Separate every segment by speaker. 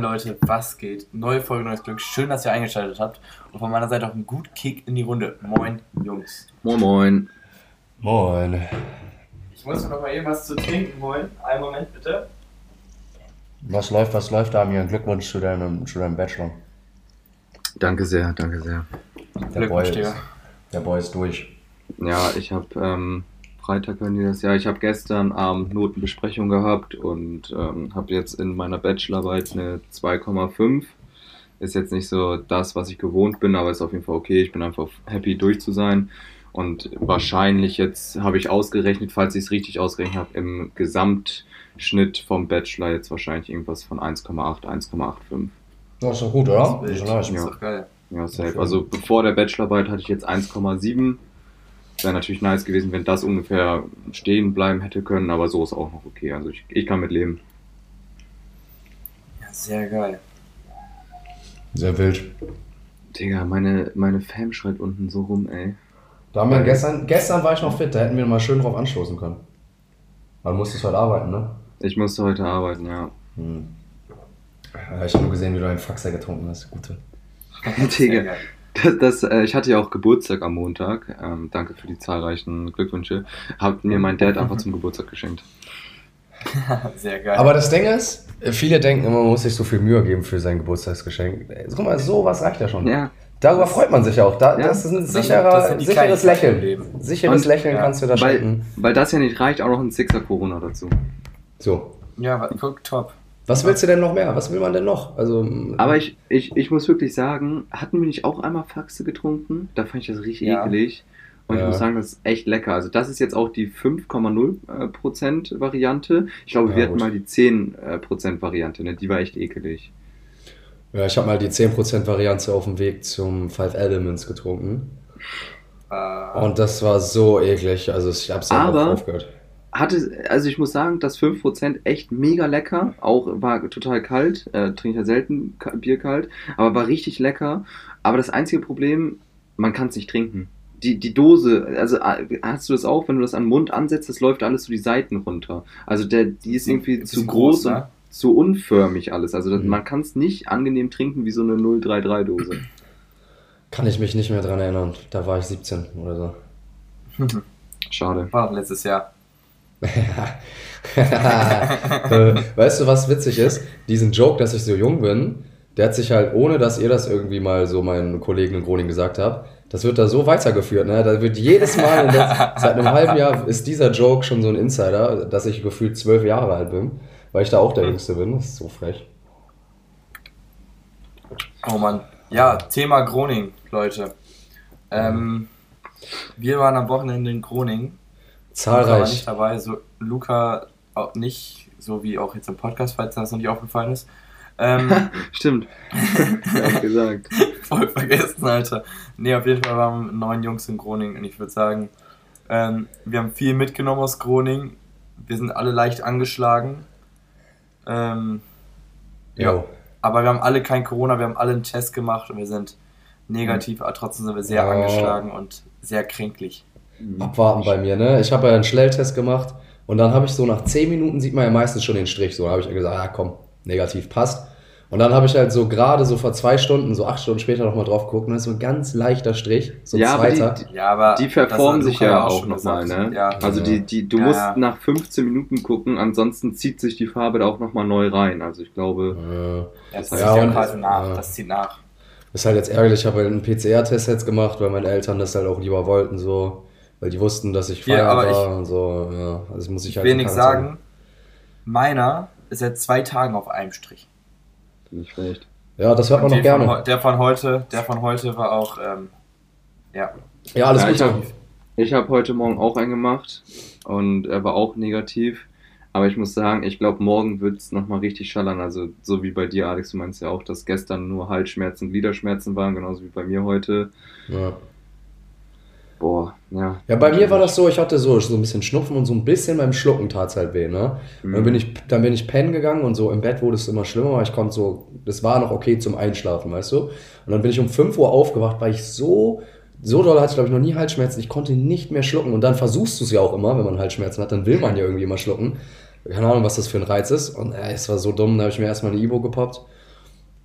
Speaker 1: Moin Leute, was geht? Neue Folge, neues Glück. Schön, dass ihr eingeschaltet habt. Und von meiner Seite auch ein gut Kick in die Runde. Moin, Jungs.
Speaker 2: Moin, moin.
Speaker 3: Moin.
Speaker 1: Ich muss mir noch mal eben was zu trinken holen. Einen Moment bitte.
Speaker 3: Was läuft, was läuft, Damian? Glückwunsch zu deinem, zu deinem Bachelor.
Speaker 2: Danke sehr, danke sehr.
Speaker 3: Der Boy, ist, der Boy ist durch.
Speaker 2: Ja, ich habe ähm, Freitag hören die das ja. Ich habe gestern Abend Notenbesprechung gehabt und ähm, habe jetzt in meiner Bachelorarbeit eine 2,5. Ist jetzt nicht so das, was ich gewohnt bin, aber ist auf jeden Fall okay. Ich bin einfach happy durch zu sein. Und wahrscheinlich jetzt habe ich ausgerechnet, falls ich es richtig ausgerechnet habe, im Gesamtschnitt vom Bachelor jetzt wahrscheinlich irgendwas von 1,8, 1,85.
Speaker 3: Das ist doch gut, oder?
Speaker 1: Das ist. Das ist
Speaker 2: Ja.
Speaker 1: doch geil.
Speaker 2: Ja, safe. Also bevor der Bachelorarbeit hatte ich jetzt 1,7. Wäre natürlich nice gewesen, wenn das ungefähr stehen bleiben hätte können, aber so ist auch noch okay. Also ich, ich kann mit leben.
Speaker 1: Ja, sehr geil.
Speaker 3: Sehr wild.
Speaker 2: Digga, meine, meine Fam schreit unten so rum, ey.
Speaker 3: Damian, gestern, gestern war ich noch fit, da hätten wir mal schön drauf anstoßen können. Man muss es heute arbeiten, ne?
Speaker 2: Ich musste heute arbeiten, ja.
Speaker 3: Hm. Ich habe nur gesehen, wie du einen Faxer getrunken hast. Gute.
Speaker 2: Digga. Das, das, äh, ich hatte ja auch Geburtstag am Montag. Ähm, danke für die zahlreichen Glückwünsche. Hat mir mein Dad einfach zum Geburtstag geschenkt.
Speaker 1: Sehr geil.
Speaker 3: Aber das Ding ist, viele denken immer, man muss sich so viel Mühe geben für sein Geburtstagsgeschenk. Guck mal, sowas reicht ja schon.
Speaker 2: Ja,
Speaker 3: Darüber freut man sich auch. Da,
Speaker 2: Ja.
Speaker 3: Das ist ein
Speaker 1: Das
Speaker 3: sicherer,
Speaker 1: das sind die
Speaker 3: sicheres Lächeln.
Speaker 1: Leben.
Speaker 3: Sicheres
Speaker 2: Und-
Speaker 3: Lächeln
Speaker 1: ja,
Speaker 3: kannst du da
Speaker 2: weil,
Speaker 3: schenken.
Speaker 2: weil das ja nicht reicht, auch noch ein Sixer Corona dazu.
Speaker 3: So.
Speaker 1: ja, guck, top.
Speaker 3: Was willst du denn noch mehr? Was will man denn noch? Also,
Speaker 2: Aber ich, ich, ich muss wirklich sagen, hatten wir nicht auch einmal Faxe getrunken? Da fand ich das richtig
Speaker 1: Ja.
Speaker 2: ekelig. Und ich
Speaker 3: Ja.
Speaker 2: muss sagen, das ist echt lecker. Also das ist jetzt auch die 5,0% Variante. Ich glaube,
Speaker 3: Ja,
Speaker 2: wir hatten
Speaker 3: gut.
Speaker 2: mal die 10% Variante, ne? Die war echt ekelig.
Speaker 3: ja, ich habe mal die 10% Variante auf dem Weg zum Five Elements getrunken.
Speaker 1: Äh,
Speaker 3: Und das war so eklig. Also, ich hab's einfach
Speaker 2: Aber-
Speaker 3: aufgehört.
Speaker 2: Hatte, also ich muss sagen, das 5% echt mega lecker. Auch war total kalt. Äh, trinke ja selten Bier kalt. Aber war richtig lecker. Aber das einzige Problem, man kann es nicht trinken. Die, die Dose, also äh, hast du das auch, wenn du das an den Mund ansetzt, das läuft alles so die Seiten runter. Also der, die ist irgendwie
Speaker 1: Ist
Speaker 2: zu groß,
Speaker 1: groß,
Speaker 2: und
Speaker 1: ne?
Speaker 2: zu unförmig alles. Also das,
Speaker 3: Mhm.
Speaker 2: man kann es nicht angenehm trinken wie so eine 033-Dose.
Speaker 3: Kann ich mich nicht mehr dran erinnern. Da war ich 17 oder so.
Speaker 2: Schade.
Speaker 1: War letztes Jahr.
Speaker 3: Äh, weißt du, was witzig ist? Diesen Joke, dass ich so jung bin, der hat sich halt, ohne dass ihr das irgendwie mal so meinen Kollegen in Groningen gesagt habt, das wird da so weitergeführt. Ne? Da wird jedes Mal, der, seit einem halben Jahr ist dieser Joke schon so ein Insider, dass ich gefühlt zwölf Jahre alt bin, weil ich da auch der Jüngste bin. Das ist so frech.
Speaker 1: Oh Mann. Ja, Thema Groningen, Leute. Ähm, wir waren am Wochenende in Groningen. Luca war
Speaker 3: Zahlreich.
Speaker 1: nicht dabei, so Luca auch nicht, so wie auch jetzt im Podcast, falls das noch nicht aufgefallen ist. Ähm,
Speaker 2: Stimmt. ja, gesagt.
Speaker 1: voll vergessen, Alter. Nee, auf jeden Fall waren wir neun Jungs in Groningen und ich würde sagen, ähm, wir haben viel mitgenommen aus Groningen. Wir sind alle leicht angeschlagen. Ähm, ja.
Speaker 3: Jo.
Speaker 1: aber wir haben alle kein Corona, wir haben alle einen Test gemacht und wir sind negativ, aber trotzdem sind wir sehr
Speaker 3: Ja.
Speaker 1: angeschlagen und sehr kränklich.
Speaker 3: Abwarten bei mir, ne? Ich habe ja einen Schnelltest gemacht und dann habe ich so nach 10 Minuten sieht man ja meistens schon den Strich. So, da habe ich gesagt, ja komm, negativ passt. Und dann habe ich halt so gerade so vor zwei Stunden, so acht Stunden später nochmal drauf geguckt und da ist so ein ganz leichter Strich, so ein
Speaker 2: Ja, aber die-
Speaker 3: zweiter.
Speaker 2: die-
Speaker 1: Ja, aber
Speaker 2: Die
Speaker 1: das
Speaker 2: verformen
Speaker 1: hat
Speaker 2: sich ja auch nochmal, ne?
Speaker 1: Ja.
Speaker 2: Also die, die, du
Speaker 1: Ja,
Speaker 2: musst
Speaker 1: ja.
Speaker 2: nach 15 Minuten gucken, ansonsten zieht sich die Farbe da auch nochmal neu rein. Also ich glaube,
Speaker 1: Ja, das
Speaker 2: Ja,
Speaker 1: zieht ja
Speaker 3: und-
Speaker 1: quasi nach.
Speaker 3: ja.
Speaker 1: Das zieht nach.
Speaker 3: ist halt jetzt ärgerlich, ich habe halt einen PCR-Test jetzt gemacht, weil meine Eltern das halt auch lieber wollten, so, weil die wussten, dass ich
Speaker 1: Ja,
Speaker 3: feiern
Speaker 1: aber
Speaker 3: war und so, ja. Also das muss ich
Speaker 1: Ich
Speaker 3: halt
Speaker 1: will nichts
Speaker 3: Quarantäne.
Speaker 1: sagen. Meiner ist seit zwei Tagen auf einem Strich.
Speaker 2: nicht schlecht.
Speaker 3: Ja, das hört man noch
Speaker 1: von,
Speaker 3: gerne.
Speaker 1: heu- der von heute, der von heute war auch, ähm, ja.
Speaker 3: Ja, alles
Speaker 2: Ja, ich
Speaker 3: Gute.
Speaker 2: hab- Ich habe heute Morgen auch einen gemacht und er war auch negativ. Aber ich muss sagen, ich glaube, morgen wird es nochmal richtig schallern. Also, so wie bei dir, Alex, du meinst ja auch, dass gestern nur Halsschmerzen, Gliederschmerzen waren, genauso wie bei mir heute.
Speaker 3: Ja.
Speaker 2: Boah, ja.
Speaker 3: Ja, bei mir war das so, ich hatte so, so ein bisschen Schnupfen und so ein bisschen beim Schlucken tat es halt weh, ne?
Speaker 2: Mhm.
Speaker 3: Dann bin ich, dann bin ich pennen gegangen und so im Bett wurde es immer schlimmer, aber ich konnte so, das war noch okay zum Einschlafen, weißt du? Und dann bin ich um 5 Uhr aufgewacht, weil ich so, so doll hatte ich glaube ich noch nie Halsschmerzen, ich konnte nicht mehr schlucken und dann versuchst du es ja auch immer, wenn man Halsschmerzen hat, dann will man ja irgendwie immer schlucken. keine Ahnung, was das für ein Reiz ist. Und äh, es war so dumm, da habe ich mir erstmal eine Ibo gepoppt.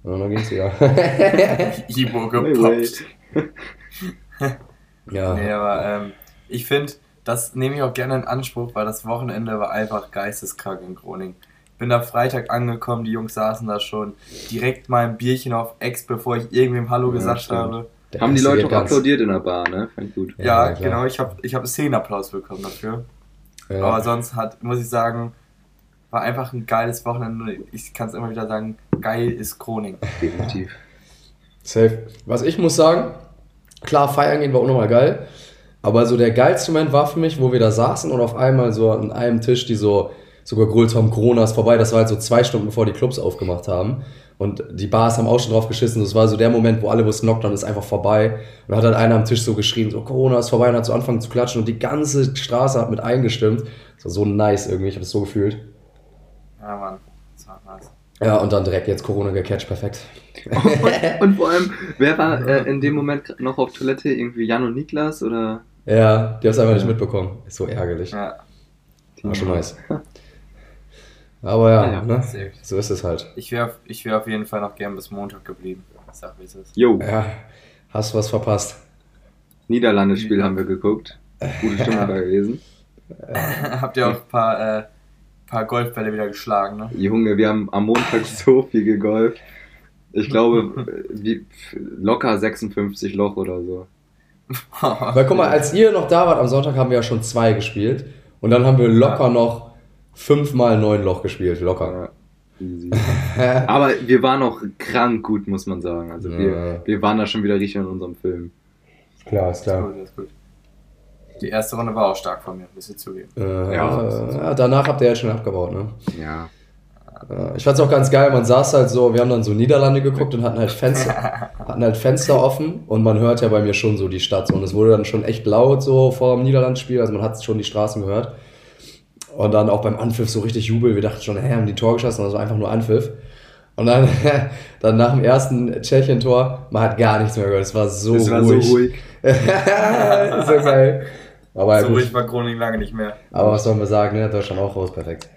Speaker 3: Und dann ging's wieder.
Speaker 1: Ibo gepoppt.
Speaker 3: ja.
Speaker 1: Nee, aber ähm, ich finde, das nehme ich auch gerne in Anspruch, weil das Wochenende war einfach geisteskrank in Groningen. Ich bin da Freitag angekommen, die Jungs saßen da schon. Direkt mal ein Bierchen auf Ex, bevor ich irgendwem Hallo
Speaker 2: Ja,
Speaker 1: gesagt
Speaker 2: stimmt.
Speaker 1: habe.
Speaker 3: Der
Speaker 2: Haben die Leute auch applaudiert in der Bar, ne? Fand ich gut.
Speaker 3: Ja,
Speaker 1: Ja, genau, ich habe ich hab einen Szenenapplaus bekommen dafür.
Speaker 3: Ja.
Speaker 1: Aber sonst hat, muss ich sagen, war einfach ein geiles Wochenende. Ich kann es immer wieder sagen, geil ist Groningen.
Speaker 2: Definitiv.
Speaker 3: Safe. Was ich muss sagen, klar, feiern gehen war auch nochmal geil. Aber so der geilste Moment war für mich, wo wir da saßen und auf einmal so an einem Tisch, die so sogar gegrüllt haben, Corona ist vorbei. Das war halt so zwei Stunden, bevor die Clubs aufgemacht haben. Und die Bars haben auch schon drauf geschissen. Das war so der Moment, wo alle wussten, Lockdown ist einfach vorbei. Und dann hat halt einer am Tisch so geschrien, so Corona ist vorbei und hat so angefangen zu klatschen und die ganze Straße hat mit eingestimmt. Das war so nice irgendwie, ich habe das so gefühlt.
Speaker 1: Ja, Mann.
Speaker 3: Ja, und dann direkt jetzt Corona gecatcht, perfekt.
Speaker 2: Und, und vor allem, wer war äh, in dem Moment noch auf Toilette? Irgendwie Jan und Niklas oder?
Speaker 3: Ja, die haben es einfach nicht mitbekommen. Ist so ärgerlich.
Speaker 1: Ja,
Speaker 3: War schon nice. Aber ja,
Speaker 2: Ja,
Speaker 3: ne? so ist es halt.
Speaker 1: Ich wäre ich wär auf jeden Fall noch gern bis Montag geblieben. Ich sag, wie es ist.
Speaker 2: Jo,
Speaker 3: Ja, hast was verpasst.
Speaker 2: Niederlandespiel haben wir geguckt. Gute Stimmung da gewesen.
Speaker 1: Habt ihr auch ein paar, äh, paar Golfbälle wieder geschlagen, ne?
Speaker 2: Junge, wir haben am Montag so viel gegolft. Ich glaube, wie, locker 56 Loch oder so.
Speaker 3: Weil guck mal, als ihr noch da wart am Sonntag, haben wir ja schon zwei gespielt. Und dann haben wir locker noch fünfmal neun Loch gespielt. Locker.
Speaker 2: Ja, easy. Aber wir waren auch krank gut, muss man sagen. Also
Speaker 3: Ja.
Speaker 2: wir, wir waren da schon wieder richtig in unserem Film.
Speaker 3: Klar, ist
Speaker 1: Ist
Speaker 3: klar.
Speaker 1: gut, ist gut. Die erste Runde war auch stark von mir, muss ich zugeben.
Speaker 3: Äh,
Speaker 2: Ja.
Speaker 3: ja, danach habt ihr ja schon abgebaut, ne?
Speaker 2: Ja.
Speaker 3: Äh, Ich fand's auch ganz geil, man saß halt so, wir haben dann so Niederlande geguckt und hatten halt Fenster, hatten halt Fenster offen und man hört ja bei mir schon so die Stadt so und es wurde dann schon echt laut so vor dem Niederlandspiel, also man hat schon die Straßen gehört. Und dann auch beim Anpfiff so richtig Jubel, wir dachten schon, hä, haben die Tor geschossen, das war einfach nur Anpfiff. Und dann, dann nach dem ersten Tschechien-Tor, man hat gar nichts mehr gehört, es war so
Speaker 2: Es war
Speaker 3: ruhig.
Speaker 2: so ruhig.
Speaker 3: so geil. Aber,
Speaker 1: so ruhig war Groningen lange nicht mehr.
Speaker 3: Aber was soll man sagen, ne? Deutschland auch raus, perfekt.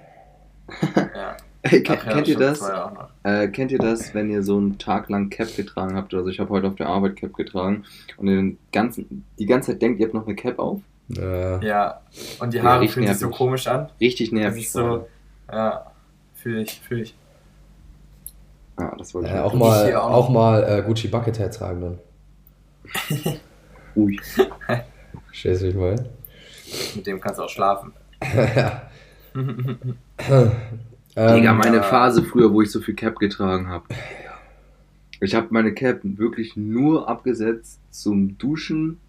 Speaker 1: Ja.
Speaker 2: Ey,
Speaker 1: Ach ja,
Speaker 2: kennt ihr das?
Speaker 1: ja.
Speaker 2: Äh, kennt ihr das, wenn ihr so einen Tag lang Cap getragen habt? Also ich habe heute auf der Arbeit Cap getragen und den ganzen, die ganze Zeit denkt, ihr habt noch eine Cap auf?
Speaker 3: Äh,
Speaker 1: Ja, und die
Speaker 2: Ja,
Speaker 1: Haare
Speaker 2: richtig
Speaker 1: fühlen sich so
Speaker 2: nervig.
Speaker 1: komisch an.
Speaker 2: Richtig nervig.
Speaker 1: so, ja, fühle ich, fühle ich.
Speaker 2: Ja, das wollte ich
Speaker 3: äh, auch mal,
Speaker 1: auch
Speaker 3: auch mal äh, Gucci Buckethead tragen dann.
Speaker 2: Ui.
Speaker 3: Du mal?
Speaker 1: Mit dem kannst du auch schlafen.
Speaker 3: ähm,
Speaker 2: Digga, meine
Speaker 1: ja.
Speaker 2: Phase früher, wo ich so viel Cap getragen habe. Ich habe meine Cap wirklich nur abgesetzt zum Duschen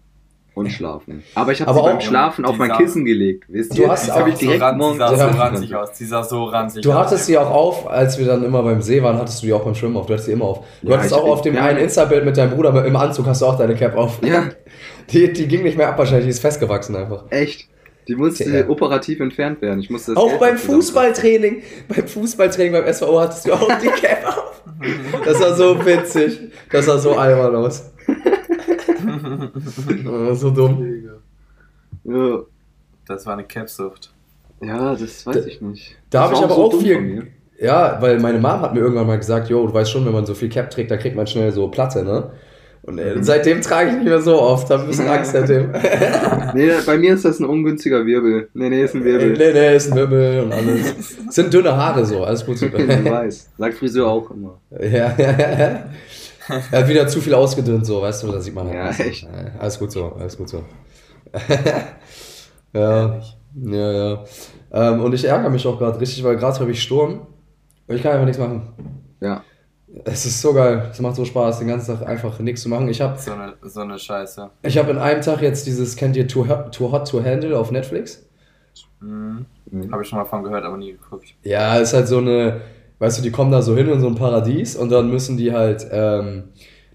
Speaker 2: und Schlafen. Aber ich habe sie beim
Speaker 3: auch-
Speaker 2: Schlafen auf mein Kissen gelegt. Wisst
Speaker 3: Du
Speaker 2: ihr?
Speaker 3: hast
Speaker 2: das
Speaker 3: auch
Speaker 2: ich
Speaker 1: so
Speaker 2: direkt
Speaker 1: ran,
Speaker 2: morgens
Speaker 1: die sah so ranzig aus. Die sah so ranzig
Speaker 3: du
Speaker 1: aus.
Speaker 3: hattest sie auch auf, als wir dann immer beim See waren, hattest du die auch beim Schwimmen auf. Du hattest sie immer auf. Du
Speaker 2: Ja,
Speaker 3: hattest auch auf dem
Speaker 2: ja.
Speaker 3: einen Insta-Bild mit deinem Bruder im Anzug hast du auch deine Cap auf.
Speaker 2: Ja.
Speaker 3: Die, die ging nicht mehr ab wahrscheinlich, die ist festgewachsen einfach.
Speaker 2: Echt. Die musste
Speaker 3: Ja.
Speaker 2: operativ entfernt werden. Ich musste
Speaker 3: Auch
Speaker 2: Geld
Speaker 3: beim Fußballtraining, beim Fußballtraining beim SVO hattest du auch die Cap auf. Das war so witzig. Das sah so albern aus. So dumm.
Speaker 2: Ja.
Speaker 1: Das war eine Capsucht.
Speaker 2: ja, das weiß ich nicht.
Speaker 3: Da habe ich aber auch
Speaker 2: von mir.
Speaker 3: viel. Ja, weil meine Mom hat mir irgendwann mal gesagt, jo, du weißt schon, wenn man so viel Cap trägt, dann kriegt man schnell so Platte, ne? Und äh, seitdem trage ich nicht mehr so oft. Hab ein bisschen Angst seitdem.
Speaker 2: Nee, bei mir ist das ein ungünstiger Wirbel. Nee, nee, ist ein
Speaker 3: nee,
Speaker 2: Wirbel.
Speaker 3: nee, ist ein Wirbel und alles. sind dünne Haare so, alles gut.
Speaker 2: Ich weiß. Sagt Friseur auch immer.
Speaker 3: ja, er hat wieder zu viel ausgedünnt, so, weißt du, da sieht man halt.
Speaker 2: Ja, echt.
Speaker 3: Ja, Alles gut so, alles gut so. ja, ja, ja. Ähm, und ich ärgere mich auch gerade richtig, weil gerade habe ich Sturm und ich kann einfach nichts machen.
Speaker 2: Ja.
Speaker 3: Es ist so geil, es macht so Spaß, den ganzen Tag einfach nichts zu machen. Ich habe
Speaker 1: So eine, so eine Scheiße.
Speaker 3: ich hab in einem Tag jetzt dieses, kennt ihr Too Hot, Too Hot to Handle auf Netflix?
Speaker 1: Mhm.
Speaker 2: Mhm.
Speaker 1: Habe ich schon mal von gehört, aber nie geguckt.
Speaker 3: Ja, ist halt so eine, weißt du, die kommen da so hin in so ein Paradies und dann müssen die halt, ähm,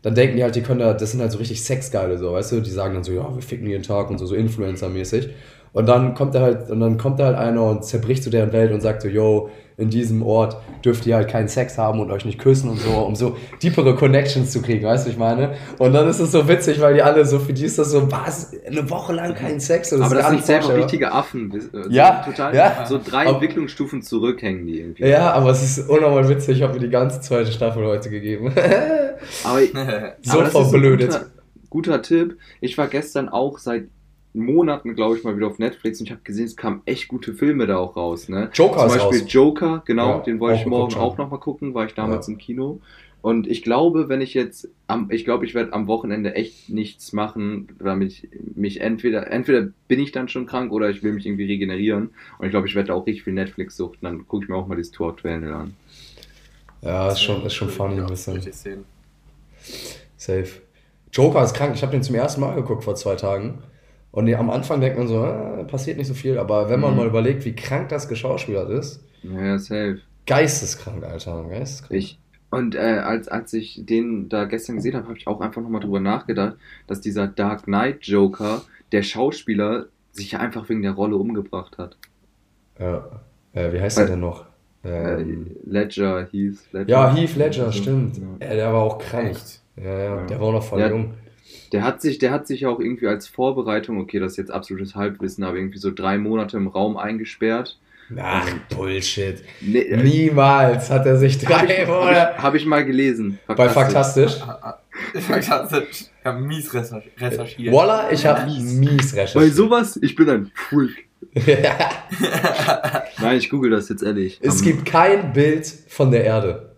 Speaker 3: dann denken die halt, die können da, das sind halt so richtig Sexgeile, so, weißt du, die sagen dann so, ja, wir ficken jeden Tag und so, so Influencer-mäßig. Und dann kommt er halt, und dann kommt da halt einer und zerbricht so deren Welt und sagt so, yo, in diesem Ort dürft ihr halt keinen Sex haben und euch nicht küssen und so, um so deepere Connections zu kriegen, weißt du, ich meine? Und dann ist es so witzig, weil die alle so, für die ist das so, was, eine Woche lang keinen Sex? Und
Speaker 2: Aber das sind
Speaker 3: vorstellbar.
Speaker 2: richtige Affen. äh,
Speaker 3: Ja,
Speaker 2: total,
Speaker 3: ja.
Speaker 2: so drei
Speaker 3: Aber-
Speaker 2: Entwicklungsstufen zurück hängen die irgendwie.
Speaker 3: Ja, aber es ist unnormal witzig, ich habe mir die ganze zweite Staffel heute gegeben.
Speaker 2: Aber,
Speaker 3: so
Speaker 2: aber das
Speaker 3: verblödet.
Speaker 2: guter Tipp. Ich war gestern auch seit Monaten, glaube ich, mal wieder auf Netflix und ich habe gesehen, es kamen echt gute Filme da auch raus. Ne?
Speaker 3: Joker
Speaker 2: Zum
Speaker 3: ist
Speaker 2: Beispiel
Speaker 3: raus.
Speaker 2: Joker, genau,
Speaker 3: Ja,
Speaker 2: den wollte ich morgen
Speaker 3: schon.
Speaker 2: auch nochmal gucken, war ich damals
Speaker 3: Ja.
Speaker 2: im Kino. Und ich glaube, wenn ich jetzt, am, ich glaube, ich werde am Wochenende echt nichts machen, damit ich mich entweder, entweder bin ich dann schon krank oder ich will mich irgendwie regenerieren. Und ich glaube, ich werde auch richtig viel Netflix suchten, dann gucke ich mir auch mal dieses Tor aktuell an.
Speaker 3: Ja, ist schon, ist schon funny ein bisschen.
Speaker 1: Richtig sehen.
Speaker 3: Safe. Joker ist krank. Ich habe den zum ersten Mal geguckt vor zwei Tagen. Und am Anfang denkt man so, äh, passiert nicht so viel. Aber wenn man
Speaker 2: Mhm.
Speaker 3: mal überlegt, wie krank das geschauspielert ist,
Speaker 2: Ja, safe.
Speaker 3: geisteskrank, Alter. Geisteskrank.
Speaker 2: Ich, und äh, als, als ich den da gestern gesehen habe, habe ich auch einfach nochmal drüber nachgedacht, dass dieser Dark Knight Joker, der Schauspieler, sich einfach wegen der Rolle umgebracht hat.
Speaker 3: Ja. Äh, wie heißt er denn noch?
Speaker 2: Äh,
Speaker 3: Ähm,
Speaker 2: Ledger hieß Ledger.
Speaker 3: ja, Heath Ledger,
Speaker 2: Ja.
Speaker 3: stimmt.
Speaker 2: Ja.
Speaker 3: Ja, der war auch krank.
Speaker 1: Echt?
Speaker 3: Ja, ja,
Speaker 2: Ja.
Speaker 3: der war auch noch voll
Speaker 2: Ja.
Speaker 3: jung.
Speaker 2: Der hat sich, der hat sich auch irgendwie als Vorbereitung, okay, das ist jetzt absolutes Halbwissen, aber irgendwie so drei Monate im Raum eingesperrt.
Speaker 3: Ach, Bullshit.
Speaker 2: Nee, äh,
Speaker 3: Niemals hat er sich
Speaker 2: hab
Speaker 3: drei
Speaker 2: ich, hab
Speaker 3: Monate.
Speaker 2: ich, hab ich mal gelesen.
Speaker 3: Bei Faktastisch.
Speaker 1: Ich habe mies recherch- recherchiert.
Speaker 3: Voila, ich habe mies
Speaker 2: Bei
Speaker 3: recherchiert.
Speaker 2: sowas, ich bin ein Freak. Nein, ich google das jetzt ehrlich.
Speaker 3: Es
Speaker 2: Am-
Speaker 3: gibt kein Bild von der Erde.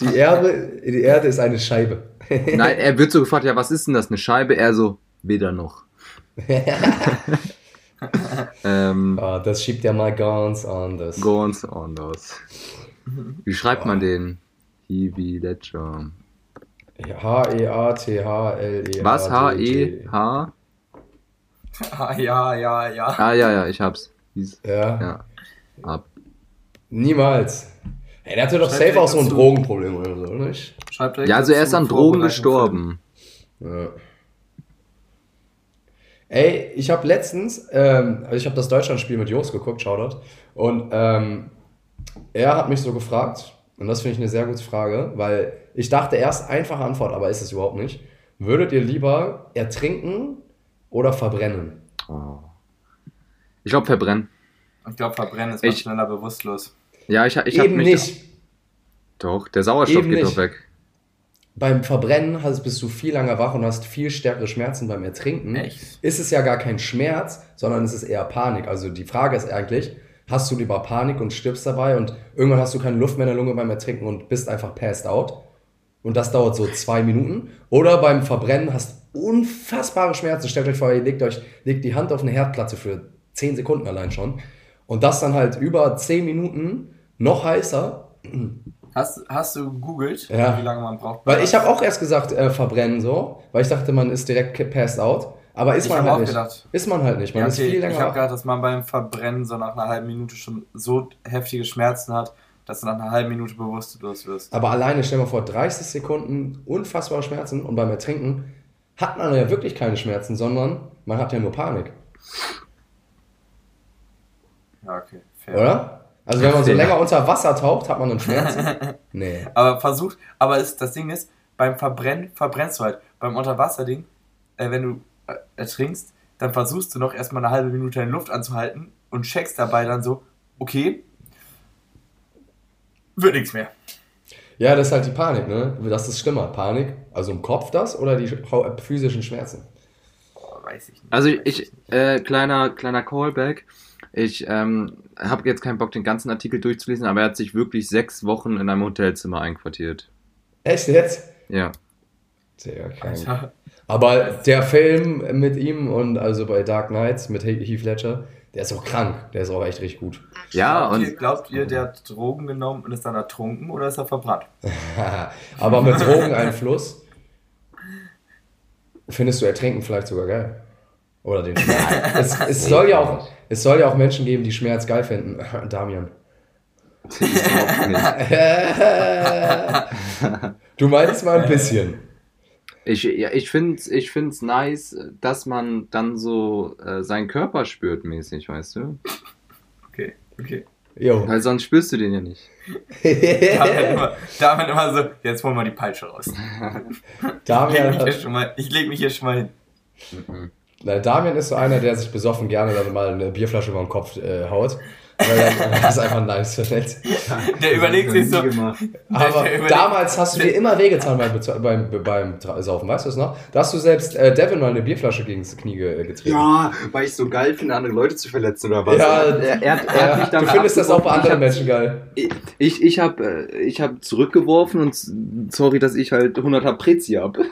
Speaker 3: Die, Erde die Erde ist eine Scheibe.
Speaker 2: Nein, er wird so gefragt, ja, was ist denn das, eine Scheibe? Er so, weder noch. ähm,
Speaker 3: Ah, das schiebt ja mal ganz anders.
Speaker 2: Ganz anders. Wie schreibt man den? Heavy Ledger.
Speaker 3: E H-E-A-T-H-L-E.
Speaker 2: Was? E H-E-H?
Speaker 1: Ah, ja, ja, ja.
Speaker 2: Ah, ja, ja, ich hab's.
Speaker 3: Ja,
Speaker 2: Ja. Ab.
Speaker 3: Niemals. Ey, der hatte doch
Speaker 1: Schreib
Speaker 3: safe auch so ein. Drogenproblem oder so, nicht?
Speaker 1: Schreib direkt
Speaker 2: Ja, also er ist an Drogen gestorben.
Speaker 3: Ja. Ey, ich habe letztens, ähm, also ich habe das Deutschlandspiel mit Jos geguckt, Shoutout, und ähm, er hat mich so gefragt, und das finde ich eine sehr gute Frage, weil ich dachte erst einfache Antwort, aber ist es überhaupt nicht. Würdet ihr lieber ertrinken oder verbrennen?
Speaker 2: Oh. Ich glaube, verbrennen.
Speaker 1: Ich glaube, verbrennen ist man
Speaker 2: Ich-
Speaker 1: schneller bewusstlos.
Speaker 2: Ja, ich, ich hab
Speaker 3: Eben
Speaker 2: mich.
Speaker 3: nicht.
Speaker 2: Doch, der Sauerstoff
Speaker 3: Eben
Speaker 2: geht
Speaker 3: nicht.
Speaker 2: doch weg.
Speaker 3: Beim Verbrennen hast, bist du viel länger wach und hast viel stärkere Schmerzen beim Ertrinken.
Speaker 1: Echt?
Speaker 3: Ist es ja gar kein Schmerz, sondern es ist eher Panik. Also die Frage ist eigentlich, hast du lieber Panik und stirbst dabei und irgendwann hast du keine Luft mehr in der Lunge beim Ertrinken und bist einfach passed out. Und das dauert so zwei Minuten. Oder beim Verbrennen hast unfassbare Schmerzen. Stellt euch vor, ihr legt euch legt die Hand auf eine Herdplatte für 10 Sekunden allein schon. Und das dann halt über 10 Minuten noch heißer.
Speaker 1: Hast, hast du gegoogelt,
Speaker 3: Ja.
Speaker 1: wie lange man braucht?
Speaker 3: Weil ich habe auch erst gesagt, äh, verbrennen so, weil ich dachte, man ist direkt passed out. Aber ist
Speaker 1: Ich
Speaker 3: man halt
Speaker 1: auch
Speaker 3: nicht.
Speaker 1: gedacht.
Speaker 3: Ist man halt nicht. Man
Speaker 1: Ja,
Speaker 3: ist
Speaker 1: okay,
Speaker 3: viel
Speaker 1: ich
Speaker 3: länger
Speaker 1: habe
Speaker 3: wach.
Speaker 1: gedacht, dass man beim Verbrennen so nach einer halben Minute schon so heftige Schmerzen hat, dass du nach einer halben Minute bewusstlos wirst.
Speaker 3: Aber alleine, stell dir mal vor, 30 Sekunden unfassbare Schmerzen und beim Ertrinken hat man ja wirklich keine Schmerzen, sondern man hat ja nur Panik,
Speaker 1: Ja, okay. Fair.
Speaker 3: oder? Also wenn man so länger unter Wasser taucht, hat man dann Schmerzen? Nee.
Speaker 1: Aber versucht, aber ist, das Ding ist, beim Verbrennen verbrennst du halt. Beim Unterwasserding, äh, wenn du äh, ertrinkst, dann versuchst du noch erstmal eine halbe Minute in Luft anzuhalten und checkst dabei dann so, okay, wird nichts mehr.
Speaker 3: Ja, das ist halt die Panik, ne? Das ist schlimmer. Panik, also im Kopf das oder die physischen Schmerzen?
Speaker 1: Boah, weiß ich nicht.
Speaker 2: Also ich, äh, kleiner, kleiner Callback. Ich ähm, habe jetzt keinen Bock, den ganzen Artikel durchzulesen, aber er hat sich wirklich sechs Wochen in einem Hotelzimmer einquartiert.
Speaker 3: Echt jetzt?
Speaker 2: Ja.
Speaker 3: Sehr krank. Aber der Film mit ihm und also bei Dark Knights mit Heath Ledger, der ist auch krank. Der ist auch echt richtig gut.
Speaker 2: Ja,
Speaker 1: glaubt, ihr,
Speaker 2: und
Speaker 1: glaubt ihr, der hat Drogen genommen und ist dann ertrunken oder ist er verbrannt?
Speaker 3: Aber mit Drogeneinfluss findest du Ertrinken vielleicht sogar geil. Oder den Schmerz. es, es, soll ja auch, es soll ja auch Menschen geben, die Schmerz geil finden. Damian. Du meinst mal ein bisschen.
Speaker 2: Ich, ja, ich finde es ich find's nice, dass man dann so äh, seinen Körper spürt mäßig, weißt du?
Speaker 1: Okay, okay.
Speaker 3: Jo.
Speaker 2: Weil sonst spürst du den ja nicht.
Speaker 1: Damit immer, damit immer so, jetzt holen wir die Peitsche raus. Ich
Speaker 3: Damian,
Speaker 1: mich hier
Speaker 3: hat,
Speaker 1: schon mal, ich leg mich hier schon mal hin.
Speaker 3: Nein, Damian ist so einer, der sich besoffen gerne dann mal eine Bierflasche über den Kopf äh, haut. Weil er das einfach nice findet.
Speaker 1: Der überlegt sich so,
Speaker 2: Gemacht.
Speaker 3: Aber damals hast du dir immer wehgetan beim, beim, beim Saufen, weißt du es noch? Da hast du selbst äh, Devin mal eine Bierflasche gegen das Knie äh, getreten.
Speaker 2: Ja, weil ich so geil finde, andere Leute zu verletzen oder was?
Speaker 3: Ja,
Speaker 2: er, er, hat- er hat mich
Speaker 3: du findest das auch bei anderen Menschen geil.
Speaker 2: Ich, ich habe äh, ich hab zurückgeworfen und sorry, dass ich halt 100 Prezi hab.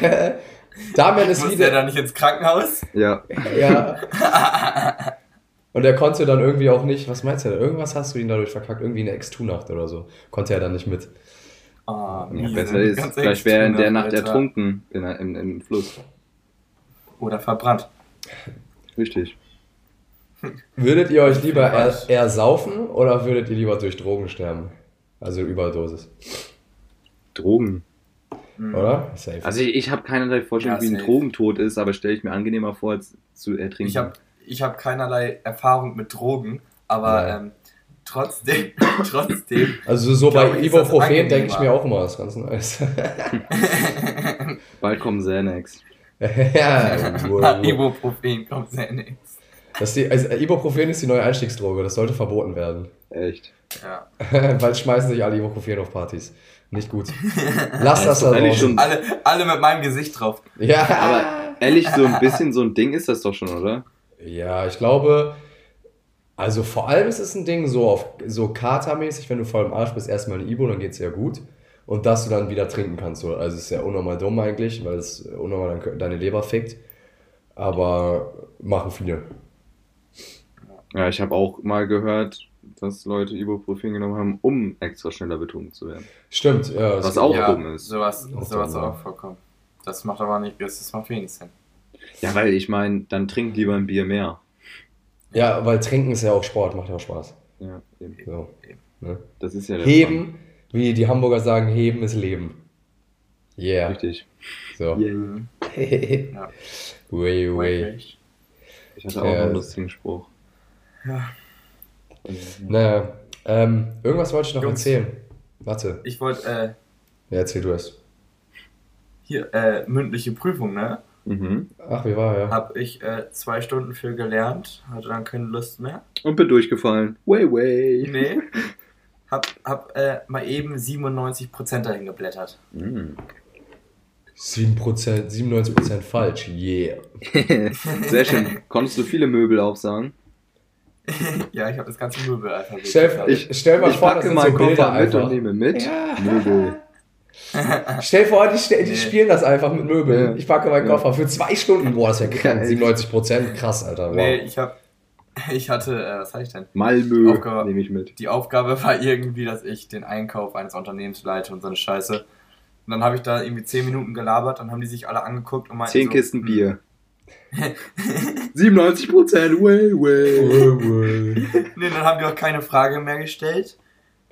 Speaker 3: Damian ist
Speaker 1: muss der
Speaker 3: wieder.
Speaker 1: da nicht ins Krankenhaus?
Speaker 2: Ja.
Speaker 3: Ja. Und er konnte dann irgendwie auch nicht, was meinst du denn? Irgendwas hast du ihn dadurch verkackt, irgendwie eine Ex-Tu-Nacht oder so. Konnte er dann nicht mit.
Speaker 1: Oh,
Speaker 2: ja
Speaker 1: miese,
Speaker 2: besser ist, vielleicht wäre er in der Nacht
Speaker 1: Alter.
Speaker 2: ertrunken in, der- im, im Fluss.
Speaker 1: Oder verbrannt.
Speaker 2: Richtig.
Speaker 3: Würdet ihr euch lieber eher, eher saufen oder würdet ihr lieber durch Drogen sterben? Also Überdosis.
Speaker 2: Drogen.
Speaker 1: Mhm.
Speaker 3: Oder? Safe.
Speaker 2: Also ich, ich habe keinerlei Vorstellung,
Speaker 1: Ja,
Speaker 2: wie ein
Speaker 1: safe.
Speaker 2: Drogentod ist, aber stelle ich mir angenehmer vor, als zu ertrinken.
Speaker 1: Ich habe ich hab keinerlei Erfahrung mit Drogen, aber
Speaker 3: Ja.
Speaker 1: ähm, trotzdem, trotzdem,
Speaker 3: Also so bei Ibuprofen denke ich mir auch immer, das ist ganz nice.
Speaker 2: Bald kommen Xanax.
Speaker 3: ja,
Speaker 1: nach Ibuprofen kommt sehr nichts.
Speaker 3: das ist die, also Ibuprofen ist die neue Einstiegsdroge, das sollte verboten werden.
Speaker 2: Echt.
Speaker 1: Ja.
Speaker 3: Weil schmeißen sich alle Ibuprofen auf Partys. Nicht gut. Lass das
Speaker 2: doch
Speaker 3: da draußen.
Speaker 2: schon-
Speaker 1: Alle, alle mit meinem Gesicht drauf.
Speaker 3: Ja.
Speaker 2: Aber ehrlich, so ein bisschen so ein Ding ist das doch schon, oder?
Speaker 3: Ja, ich glaube, also vor allem ist es ein Ding so auf so katermäßig, wenn du voll im Arsch bist, erstmal ein Ibo, dann geht's ja gut. Und dass du dann wieder trinken kannst. So. Also es ist ja unnormal dumm eigentlich, weil es unnormal dein- deine Leber fickt. Aber machen viele.
Speaker 2: Ja, ich habe auch mal gehört, dass Leute Ibuprofen genommen haben, um extra schneller betrunken zu werden.
Speaker 3: Stimmt, ja.
Speaker 2: Was auch
Speaker 1: ja,
Speaker 2: dumm ist.
Speaker 1: Sowas,
Speaker 3: Auch
Speaker 1: sowas auch vorkommen. Das macht aber nicht, das macht wenig Sinn.
Speaker 2: Ja, weil ich meine, dann trink lieber ein Bier mehr.
Speaker 3: Ja, weil trinken ist ja auch Sport, macht ja auch Spaß.
Speaker 2: Ja, eben.
Speaker 3: So, ne?
Speaker 2: Das ist ja der
Speaker 3: Heben, wie die Hamburger sagen, heben ist Leben. Yeah.
Speaker 2: Richtig.
Speaker 3: So.
Speaker 1: Ja.
Speaker 3: way, way.
Speaker 2: Ich hatte auch noch einen lustigen Spruch.
Speaker 1: Ja.
Speaker 3: Naja, ähm, irgendwas wollte ich noch
Speaker 1: Jungs.
Speaker 3: erzählen. Warte,
Speaker 1: Ich wollte, äh,
Speaker 3: ja, erzähl du es.
Speaker 1: hier, äh, mündliche Prüfung, ne?
Speaker 2: Mhm.
Speaker 3: Ach, wie war ja?
Speaker 1: Hab ich äh, zwei Stunden für gelernt, hatte dann keine Lust mehr.
Speaker 2: Und bin durchgefallen. Way, way.
Speaker 1: Nee. Hab, hab äh, mal eben 97% dahin geblättert.
Speaker 2: Mhm.
Speaker 3: 7%, 97% falsch. Yeah.
Speaker 2: Sehr schön. Konntest du viele Möbel aufsagen?
Speaker 1: ja, ich habe das ganze Möbelalphabet. Gehabt.
Speaker 3: ich, stell mal
Speaker 2: ich
Speaker 3: vor, das
Speaker 2: packe
Speaker 3: sind
Speaker 2: meinen
Speaker 3: so Bilder
Speaker 2: Koffer mit
Speaker 3: einfach.
Speaker 2: und nehme mit.
Speaker 3: Ja.
Speaker 2: Möbel.
Speaker 3: Stell vor, die, die
Speaker 1: Nee.
Speaker 3: spielen das einfach mit Möbeln.
Speaker 2: Ja.
Speaker 3: Ich packe meinen
Speaker 2: Ja.
Speaker 3: Koffer für zwei Stunden. Boah, das ist ja krank.
Speaker 2: Geil.
Speaker 3: 97%, krass, Alter. Wow.
Speaker 1: Nee, ich hab. Ich hatte, äh, was hatte ich denn?
Speaker 2: Malmö nehme ich mit.
Speaker 1: Die Aufgabe war irgendwie, dass ich den Einkauf eines Unternehmens leite und so eine Scheiße. Und dann habe ich da irgendwie 10 Minuten gelabert, dann haben die sich alle angeguckt und meinten
Speaker 2: Zehn
Speaker 1: so,
Speaker 2: Kisten
Speaker 1: hm,
Speaker 2: Bier. 97 Prozent, way, way.
Speaker 1: Nee, dann haben die auch keine Frage mehr gestellt.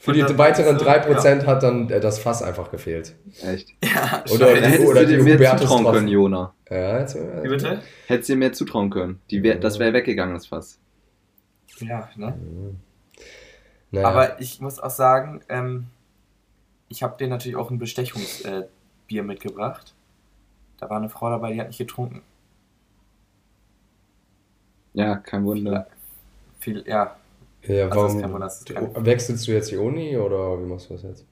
Speaker 3: Für die weiteren
Speaker 1: so,
Speaker 3: 3% hat dann äh, das Fass einfach gefehlt.
Speaker 2: Echt.
Speaker 1: Ja,
Speaker 3: Oder-.
Speaker 2: Da hättest
Speaker 3: oder
Speaker 2: du
Speaker 3: die
Speaker 2: dir mehr
Speaker 3: Hubertus
Speaker 2: zutrauen können, Jona.
Speaker 3: Ja, jetzt, äh,
Speaker 1: Wie bitte?
Speaker 2: Hättest dir mehr zutrauen können. Die wär, das wäre weggegangen, das Fass.
Speaker 1: Ja, ne?
Speaker 3: Naja.
Speaker 1: Aber ich muss auch sagen, ähm, ich habe denen natürlich auch ein Bestechungsbier äh, mitgebracht. Da war eine Frau dabei, die hat nicht getrunken.
Speaker 2: Ja, kein Wunder.
Speaker 1: Viel, ja.
Speaker 3: ja,
Speaker 1: Also
Speaker 3: warum
Speaker 1: das kann man das kann.
Speaker 3: wechselst du jetzt die Uni oder wie machst du das jetzt?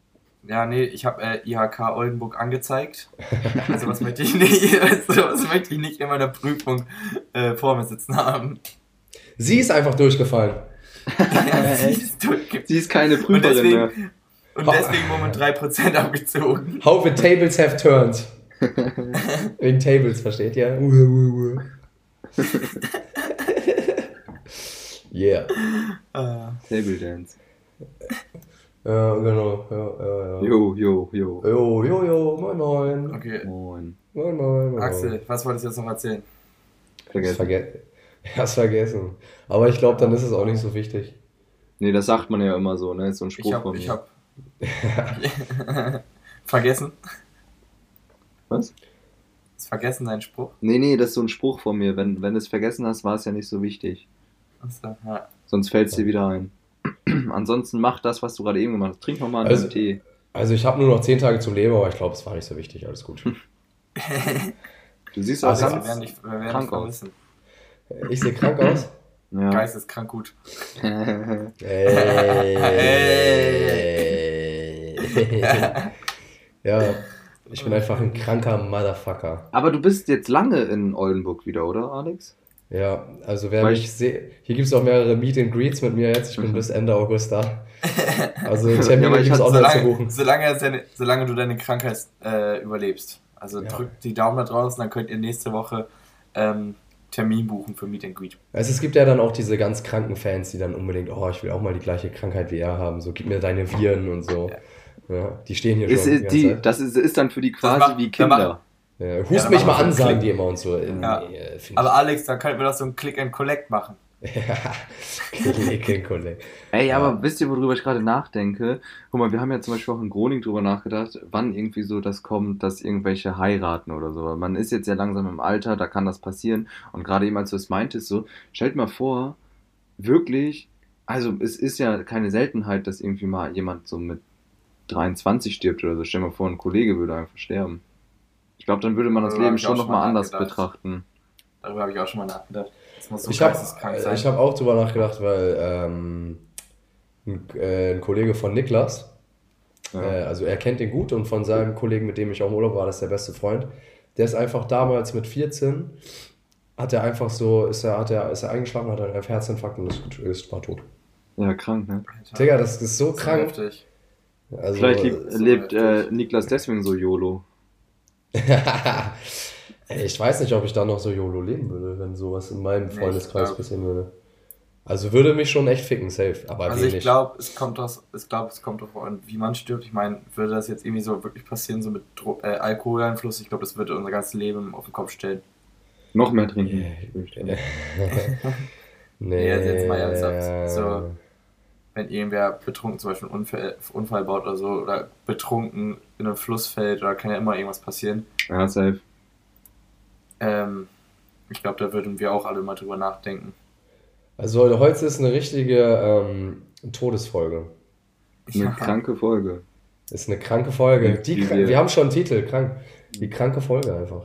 Speaker 1: Ja, nee, ich habe äh, IHK Oldenburg angezeigt. Also was möchte ich nicht, also, was möchte ich nicht in meiner Prüfung äh, vor mir sitzen haben.
Speaker 3: Sie ist einfach durchgefallen.
Speaker 1: Ja, sie ist durchge-
Speaker 2: Sie ist keine
Speaker 1: und
Speaker 2: Prüferin mehr.
Speaker 1: deswegen, und deswegen wurden 3% abgezogen.
Speaker 3: How the tables have turned. Wegen Tables, versteht ihr? Yeah.
Speaker 1: Äh,
Speaker 2: Table Dance.
Speaker 3: Ja, genau. Ja, ja, ja.
Speaker 2: Jo, jo, jo.
Speaker 3: Jo, jo, jo, moin, moin.
Speaker 1: okay.
Speaker 2: Moin.
Speaker 3: Moin, moin, moin.
Speaker 1: Axel, was wolltest du jetzt noch erzählen?
Speaker 3: Vergessen. Verge Hast vergessen. Aber ich glaube, dann ist es auch nicht so wichtig.
Speaker 2: Nee, das sagt man ja immer so, ne? Ist so ein Spruch
Speaker 1: Ich hab,
Speaker 2: von
Speaker 1: ich
Speaker 2: mir.
Speaker 1: hab. Vergessen?
Speaker 2: Was?
Speaker 1: Ist vergessen dein Spruch?
Speaker 2: Nee, nee, das ist so ein Spruch von mir. Wenn, wenn du es vergessen hast, war es ja nicht so wichtig.
Speaker 1: Ja.
Speaker 2: Sonst fällt es dir wieder ein. Ansonsten mach das, was du gerade eben gemacht hast. Trink nochmal einen
Speaker 3: Also-
Speaker 2: Tee.
Speaker 3: Also ich habe nur noch 10 Tage zum Leben, aber ich glaube, es war nicht so wichtig. Alles gut.
Speaker 2: Du siehst
Speaker 3: Ah,
Speaker 2: auch
Speaker 1: Also, wir
Speaker 3: ist-
Speaker 1: werden dich, wir werden
Speaker 2: krank aus.
Speaker 3: Ich sehe krank aus.
Speaker 2: Ja.
Speaker 1: Geisteskrank gut.
Speaker 3: Ey. ja, ich bin einfach ein kranker Motherfucker.
Speaker 2: Aber du bist jetzt lange in Oldenburg wieder, oder, Alex?
Speaker 3: Ja, also wer
Speaker 2: Weil
Speaker 3: mich
Speaker 2: ich-
Speaker 3: sieht, hier gibt es auch mehrere Meet and Greets mit mir jetzt. Ich bin
Speaker 2: Mhm.
Speaker 3: bis Ende August da. Also
Speaker 2: Ja,
Speaker 3: Termine
Speaker 2: ich
Speaker 3: gibt es
Speaker 2: hatte
Speaker 3: auch noch zu buchen.
Speaker 1: solange, es deine, solange du deine Krankheit äh, überlebst. Also
Speaker 3: Ja.
Speaker 1: drückt die Daumen da draußen, dann könnt ihr nächste Woche ähm, Termin buchen für Meet and Greet.
Speaker 3: Also es gibt ja dann auch diese ganz kranken Fans, die dann unbedingt, oh, ich will auch mal die gleiche Krankheit wie er haben. So, gib mir deine Viren und so. Ja, die stehen hier
Speaker 2: Ist,
Speaker 3: schon.
Speaker 2: ist, die,
Speaker 3: Zeit.
Speaker 2: das ist, ist dann für die quasi
Speaker 1: macht-
Speaker 2: wie Kinder.
Speaker 3: Ja, hust
Speaker 1: Ja,
Speaker 3: mich mal an, sagen
Speaker 1: Klick.
Speaker 3: die immer und so.
Speaker 1: Ja.
Speaker 3: Nee, äh,
Speaker 1: Aber Alex, dann könnten wir das so ein Click and Collect machen.
Speaker 3: Klick and Collect.
Speaker 2: Ey,
Speaker 3: Ja.
Speaker 2: aber wisst ihr, worüber ich gerade nachdenke? Guck mal, wir haben ja zum Beispiel auch in Groningen drüber nachgedacht, wann irgendwie so das kommt, dass irgendwelche heiraten oder so. Man ist jetzt ja langsam im Alter, da kann das passieren. Und gerade eben, als du es meintest, so, stellt mal vor, wirklich, also es ist ja keine Seltenheit, dass irgendwie mal jemand so mit 23 stirbt oder so. Stell dir mal vor, ein Kollege würde einfach sterben. Ich glaube, dann würde man das Leben schon nochmal
Speaker 1: mal
Speaker 2: anders betrachten.
Speaker 1: Darüber habe ich auch schon mal nachgedacht. Das muss so
Speaker 3: Ich habe hab auch drüber nachgedacht, weil ähm, ein, äh, ein Kollege von Niklas,
Speaker 2: Ja.
Speaker 3: äh, also er kennt ihn gut und von seinem Kollegen, mit dem ich auch im Urlaub war, das ist der beste Freund, der ist einfach damals mit 14, hat er einfach so, ist er, hat er, ist er eingeschlafen, hat einen Herzinfarkt und ist, ist war tot.
Speaker 2: ja, krank, ne?
Speaker 1: Alter,
Speaker 3: Digga, das ist so
Speaker 1: das ist
Speaker 3: krank.
Speaker 1: heftig.
Speaker 3: Also,
Speaker 2: Vielleicht lebt,
Speaker 1: so
Speaker 2: lebt äh. Niklas deswegen so YOLO.
Speaker 3: Ich weiß nicht, ob ich da noch so YOLO leben würde, wenn sowas in meinem Freundeskreis passieren würde. Also würde mich schon echt ficken, safe. Aber
Speaker 1: Also
Speaker 3: wenig.
Speaker 1: ich glaube, es kommt aus, ich glaube, es kommt darauf an, wie man stirbt. Ich meine, würde das jetzt irgendwie so wirklich passieren, so mit Dro äh, Alkoholeinfluss, ich glaube, das würde unser ganzes Leben auf den Kopf stellen.
Speaker 2: Noch mehr trinken.
Speaker 3: nee.
Speaker 1: Nee, jetzt mal ernsthaft. So. Wenn irgendwer betrunken zum Beispiel einen Unfall, Unfall baut oder so, oder betrunken in einen Fluss fällt, oder kann ja immer irgendwas passieren.
Speaker 2: Ja, safe.
Speaker 1: Ähm, ich glaube, da würden wir auch alle mal drüber nachdenken.
Speaker 3: Also heute ist eine richtige ähm, Todesfolge.
Speaker 2: Eine kranke Folge.
Speaker 3: Ist eine kranke Folge. Die, kra-
Speaker 2: wir-
Speaker 3: wir haben schon einen Titel, krank. Die kranke Folge einfach.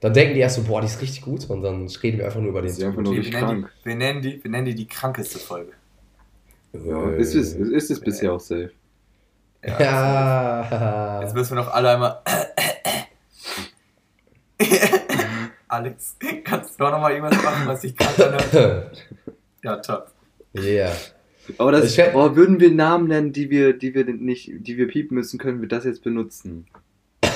Speaker 3: Dann denken die erst so, boah, die ist richtig gut und dann reden wir einfach nur über den
Speaker 2: ist einfach nur-
Speaker 1: wir, nennen die, wir, nennen die, wir nennen die die krankeste Folge.
Speaker 2: Ja, ist es, ist es bisher auch safe.
Speaker 1: Ja.
Speaker 3: Ja.
Speaker 1: Jetzt müssen wir noch alle einmal. Alex, kannst du auch noch mal irgendwas machen, was krank anhört? Ja, top.
Speaker 3: yeah.
Speaker 2: Aber das,
Speaker 3: Ich
Speaker 2: oh, würden wir Namen nennen, die wir, die wir nicht, die wir piepen müssen, können wir das jetzt benutzen.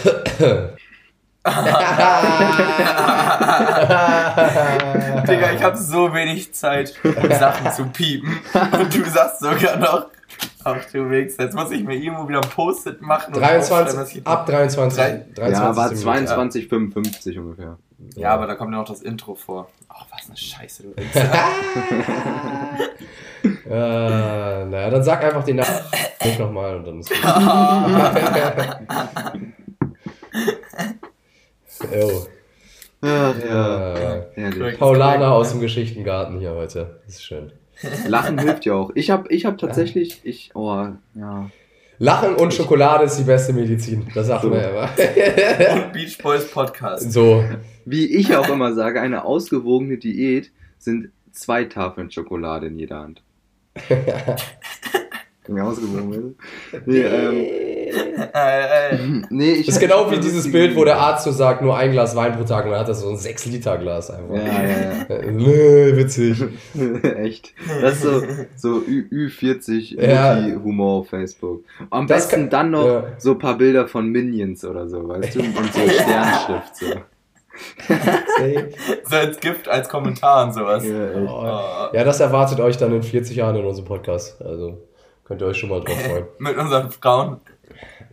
Speaker 1: Digga, ich habe so wenig Zeit, um Sachen zu piepen. Und du sagst sogar noch, ach du Wichser, jetzt muss ich mir irgendwo wieder ein Post-it machen. und aufschreiben, was
Speaker 3: 23,
Speaker 1: ich-
Speaker 3: ab 23.
Speaker 1: Drei-
Speaker 3: 23
Speaker 2: ja, war
Speaker 3: Minute.
Speaker 2: 22, 55 ungefähr.
Speaker 1: Ja, aber da kommt ja noch das Intro vor. Ach, was eine Scheiße, du Wichser.
Speaker 3: Äh, naja, dann sag einfach den Namen nochmal und dann ist gut. oh,
Speaker 2: Ach,
Speaker 3: ja.
Speaker 2: Ehrlich.
Speaker 3: Paulana aus dem Geschichtengarten hier heute. Das ist schön.
Speaker 2: Lachen hilft ja auch. Ich habe ich hab tatsächlich, ich, oh, ja.
Speaker 3: Lachen und Schokolade ist die beste Medizin. Das sagt
Speaker 2: So.
Speaker 3: man ja immer.
Speaker 1: Und Beach Boys Podcast.
Speaker 3: so.
Speaker 2: Wie ich auch immer sage, eine ausgewogene Diät sind zwei Tafeln Schokolade in jeder Hand. Wie ausgewogen ist. Nee, ähm,
Speaker 1: Äh, äh,
Speaker 2: nee, ich
Speaker 3: Das ist genau wie dieses Bild, wo der Arzt so sagt, nur ein Glas Wein pro Tag und dann hat er so ein 6-Liter-Glas einfach.
Speaker 2: Ja, ja,
Speaker 3: Äh, witzig.
Speaker 2: ja. Echt. Das ist so, so Ü- Ü40
Speaker 3: Ja.
Speaker 2: Humor auf Facebook. Am
Speaker 3: Das
Speaker 2: besten
Speaker 3: kann-
Speaker 2: dann noch
Speaker 3: ja.
Speaker 2: so ein paar Bilder von Minions oder so, weißt du? Und so Sternschrift so.
Speaker 1: So als Gift, als Kommentar und sowas.
Speaker 2: Ja.
Speaker 3: Oh.
Speaker 1: Oh,
Speaker 3: Ja, das erwartet euch dann in 40 Jahren in unserem Podcast. Also könnt ihr euch schon mal drauf freuen.
Speaker 1: mit unseren Frauen.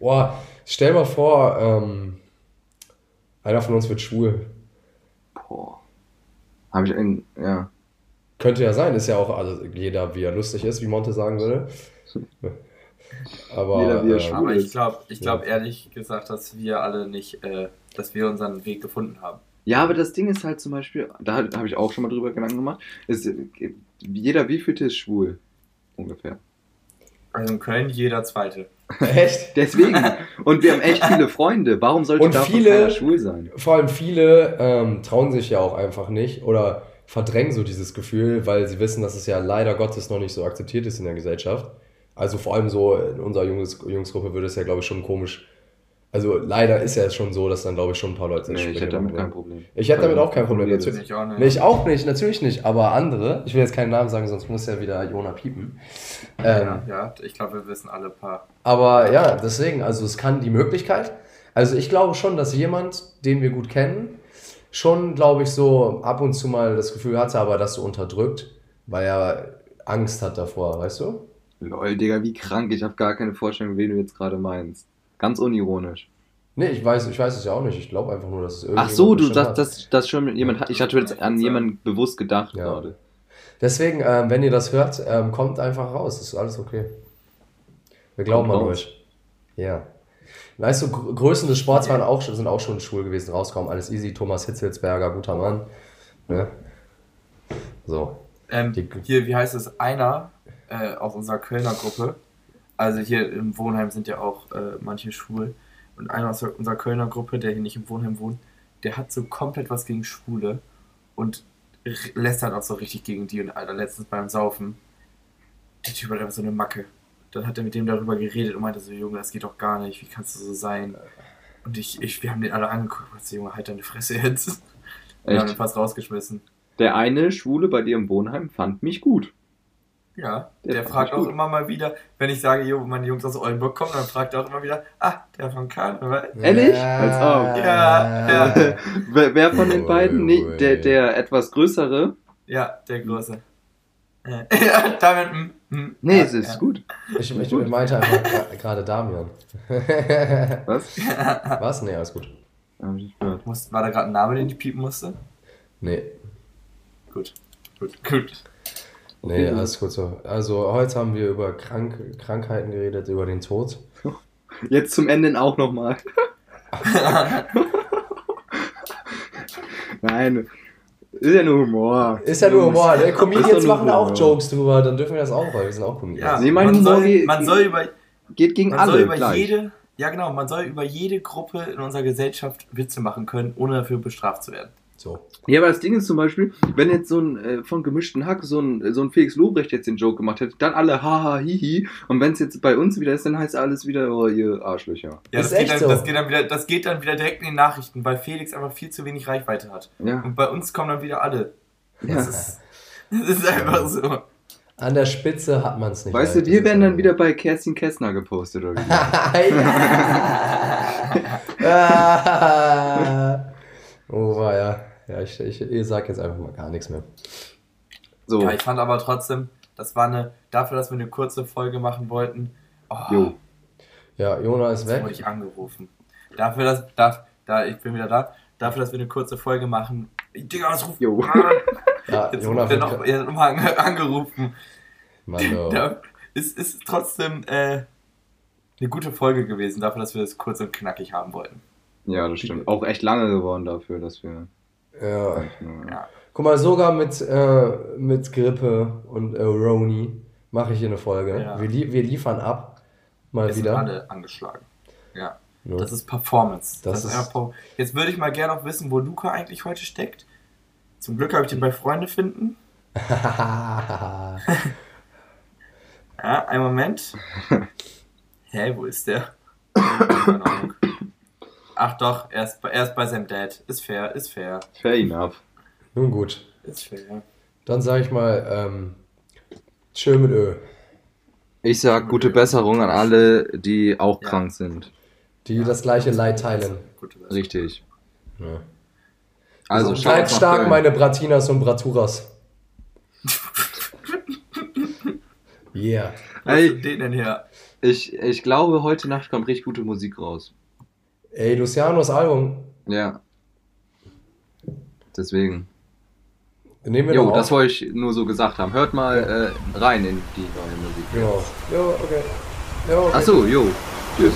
Speaker 3: Boah, stell mal vor, ähm, einer von uns wird schwul.
Speaker 2: Boah. Hab ich ein, ja.
Speaker 3: Könnte ja sein, ist ja auch also jeder, wie er lustig ist, wie Monte sagen würde. Aber,
Speaker 2: Jeder, wie er
Speaker 3: ähm,
Speaker 2: schwul
Speaker 1: Aber ich glaube ich glaub
Speaker 3: Ja.
Speaker 1: ehrlich gesagt, dass wir alle nicht, äh, dass wir unseren Weg gefunden haben.
Speaker 2: Ja, aber das Ding ist halt zum Beispiel, da habe ich auch schon mal drüber Gedanken gemacht, ist, äh, jeder wievielte ist schwul? Ungefähr.
Speaker 1: Also in Köln jeder Zweite.
Speaker 3: echt?
Speaker 2: Deswegen. Und wir haben echt viele Freunde. Warum sollte
Speaker 3: Und
Speaker 2: davon
Speaker 3: viele-
Speaker 2: keiner schwul sein?
Speaker 3: Vor allem viele ähm, trauen sich ja auch einfach nicht oder verdrängen so dieses Gefühl, weil sie wissen, dass es ja leider Gottes noch nicht so akzeptiert ist in der Gesellschaft. Also vor allem so in unserer Jungs Jungsgruppe würde es ja, glaube ich, schon komisch. Also leider ist ja schon so, dass dann, glaube ich, schon ein paar Leute
Speaker 2: Nee, ich hätte damit kein. Problem.
Speaker 3: Ich hätte damit auch kein Problem, natürlich.
Speaker 1: Ich auch nicht.
Speaker 3: Nee, ich auch nicht, natürlich nicht, aber andere, ich will jetzt keinen Namen sagen, sonst muss ja wieder Jona piepen. Ähm,
Speaker 1: ja, ja, ich glaube, wir wissen alle ein paar.
Speaker 3: Aber ja, deswegen, also es kann die Möglichkeit. Also ich glaube schon, dass jemand, den wir gut kennen, schon, glaube ich, so ab und zu mal das Gefühl hatte, aber das so unterdrückt, weil er Angst hat davor, weißt du?
Speaker 2: Lol, Digga, wie krank. Ich habe gar keine Vorstellung, wen du jetzt gerade meinst. Ganz unironisch.
Speaker 3: Nee, ich weiß, ich weiß es ja auch nicht. Ich glaube einfach nur, dass es irgendwie.
Speaker 2: Ach so, du, das, das, das schon jemand hat. Ich hatte jetzt an jemanden bewusst gedacht
Speaker 3: Ja.
Speaker 2: gerade.
Speaker 3: Deswegen, ähm, wenn ihr das hört, ähm, kommt einfach raus. Das ist alles okay. Wir glauben
Speaker 2: Kommt
Speaker 3: an
Speaker 2: raus.
Speaker 3: euch. Ja. Weißt du, Gr- Größen des Sports waren auch, schon- sind auch schon schwul gewesen, rauskommen. Alles easy. Thomas Hitzelsberger, guter Mann. Ne? So.
Speaker 1: Ähm, hier, wie heißt es, einer äh, aus unserer Kölner Gruppe, also hier im Wohnheim sind ja auch äh, manche schwul, und einer aus unserer Kölner Gruppe, der hier nicht im Wohnheim wohnt, der hat so komplett was gegen Schwule und lästert auch so richtig gegen die und Alter, letztens beim Saufen, der Typ hat einfach so eine Macke. Dann hat er mit dem darüber geredet und meinte so, Junge, das geht doch gar nicht, wie kannst du so sein? Und ich, ich wir haben den alle angeguckt und so, Junge, halt deine Fresse jetzt. Wir haben ihn
Speaker 2: Echt?
Speaker 1: fast rausgeschmissen.
Speaker 2: Der eine Schwule bei dir im Wohnheim fand mich gut.
Speaker 1: Ja,
Speaker 2: Der
Speaker 1: der, fragt auch
Speaker 2: gut.
Speaker 1: immer mal wieder, wenn ich sage, jo, meine Jungs aus Oldenburg kommen, dann fragt er auch immer wieder, ah, der von Karneval.
Speaker 2: Ehrlich? Als ob.
Speaker 1: Ja, ja.
Speaker 2: wer, wer von den
Speaker 3: Ui,
Speaker 2: beiden? Nee, der, der etwas größere?
Speaker 1: Ja, der Große. Ja, ja damit, mm, mm,
Speaker 2: Nee,
Speaker 1: ja,
Speaker 2: es ist
Speaker 1: ja.
Speaker 2: gut.
Speaker 3: Ich, ich meinte einfach gerade Damian.
Speaker 2: Was?
Speaker 3: Was? Nee, alles gut.
Speaker 1: Muss, war da gerade ein Name, den ich piepen musste?
Speaker 3: Nee.
Speaker 1: Gut, gut, gut.
Speaker 3: Nee, alles gut so. Also heute haben wir über Krank Krankheiten geredet, über den Tod.
Speaker 2: Jetzt zum Ende auch nochmal. Nein, ist ja nur Humor.
Speaker 3: Ist ja nur Humor. Ne? Comedians machen auch
Speaker 2: Humor.
Speaker 3: Jokes drüber, dann dürfen wir das auch, weil wir sind auch
Speaker 1: Ja,
Speaker 3: Comedians.
Speaker 2: Nee, mein
Speaker 1: man,
Speaker 2: Humor
Speaker 1: soll,
Speaker 2: geht-
Speaker 1: man soll über,
Speaker 2: Geht gegen
Speaker 1: man
Speaker 2: alle
Speaker 1: soll über
Speaker 2: gleich.
Speaker 1: jede, ja genau, man soll über jede Gruppe in unserer Gesellschaft Witze machen können, ohne dafür bestraft zu werden.
Speaker 3: So.
Speaker 2: Ja, aber das Ding ist zum Beispiel, wenn jetzt so ein äh, von gemischten Hack so ein, so ein Felix Lobrecht jetzt den Joke gemacht hätte, dann alle haha hihi und wenn es jetzt bei uns wieder ist, dann heißt alles wieder, oh ihr Arschlöcher.
Speaker 1: Ja,
Speaker 3: Ist
Speaker 1: das, geht dann,
Speaker 3: so.
Speaker 1: das, geht dann wieder, das geht dann wieder direkt in die Nachrichten, weil Felix einfach viel zu wenig Reichweite hat.
Speaker 2: Ja.
Speaker 1: Und bei uns kommen dann wieder alle.
Speaker 2: ja.
Speaker 1: Das ist, das ist einfach so.
Speaker 3: An der Spitze hat man es nicht.
Speaker 2: Weißt
Speaker 3: halt.
Speaker 2: du, wir
Speaker 3: Das
Speaker 2: werden dann wieder bei Kerstin Kästner gepostet oder wie?
Speaker 3: ja. oh, war ja. Ja, ich, ich, ich sag jetzt einfach mal gar nichts mehr.
Speaker 2: So,
Speaker 1: Ja, ich fand aber trotzdem, das war eine, dafür, dass wir eine kurze Folge machen wollten, oh,
Speaker 2: jo.
Speaker 3: Ja, Jona ist
Speaker 1: jetzt wurde
Speaker 3: weg.
Speaker 1: ich angerufen. Dafür, dass, da, da, ich bin wieder da, dafür, dass wir eine kurze Folge machen, Digga, was ruft
Speaker 2: Jo.
Speaker 1: Ah,
Speaker 3: Ja,
Speaker 1: Jetzt
Speaker 3: Jona
Speaker 1: ruft
Speaker 3: wird
Speaker 1: noch, er hat noch mal ange- angerufen.
Speaker 3: Mann, oh.
Speaker 1: Da ist, ist trotzdem äh, eine gute Folge gewesen, dafür, dass wir das kurz und knackig haben wollten.
Speaker 2: Ja, das stimmt. Auch echt lange geworden dafür, dass wir.
Speaker 3: Ja.
Speaker 1: Ja.
Speaker 3: Guck mal, sogar mit, äh, mit Grippe und äh, Roni mache ich hier eine Folge.
Speaker 1: Ja.
Speaker 3: Wir, lie wir liefern ab. Mal
Speaker 1: Wir sind
Speaker 3: wieder.
Speaker 1: alle angeschlagen. Ja.
Speaker 3: Ja.
Speaker 1: Das ist Performance.
Speaker 3: Das ist-
Speaker 1: einfach Perform- Jetzt würde ich mal gerne auch wissen, wo Luca eigentlich heute steckt. Zum Glück habe ich den bei Freunde finden. Ja, einen Moment. Hä, wo ist der? Keine Ahnung. Ach doch, er ist, bei- er ist bei seinem Dad. Ist fair, ist fair,
Speaker 2: Fair enough.
Speaker 3: Nun gut.
Speaker 1: ist fair.
Speaker 3: Dann sage ich mal, ähm, tschö mit Ö.
Speaker 2: Ich sag gute Besserung an alle, die auch
Speaker 1: Ja.
Speaker 2: krank sind.
Speaker 3: Die das gleiche Leid teilen.
Speaker 2: Richtig.
Speaker 3: Ja.
Speaker 2: Also,
Speaker 3: Also, Seid stark,
Speaker 2: Köln.
Speaker 3: meine Bratinas und Braturas. Yeah.
Speaker 1: Wo hast du
Speaker 2: Ey.
Speaker 1: den denn her?
Speaker 2: Ich, ich glaube, heute Nacht kommt richtig gute Musik raus.
Speaker 3: Ey, Lucianos Album.
Speaker 2: Ja. Deswegen.
Speaker 3: Nehmen wir
Speaker 2: Jo, das wollte ich nur so gesagt haben. Hört mal äh, rein in die neue Musik.
Speaker 3: Genau. Jo, okay. Jo,
Speaker 2: Achso, jo. Tschüss.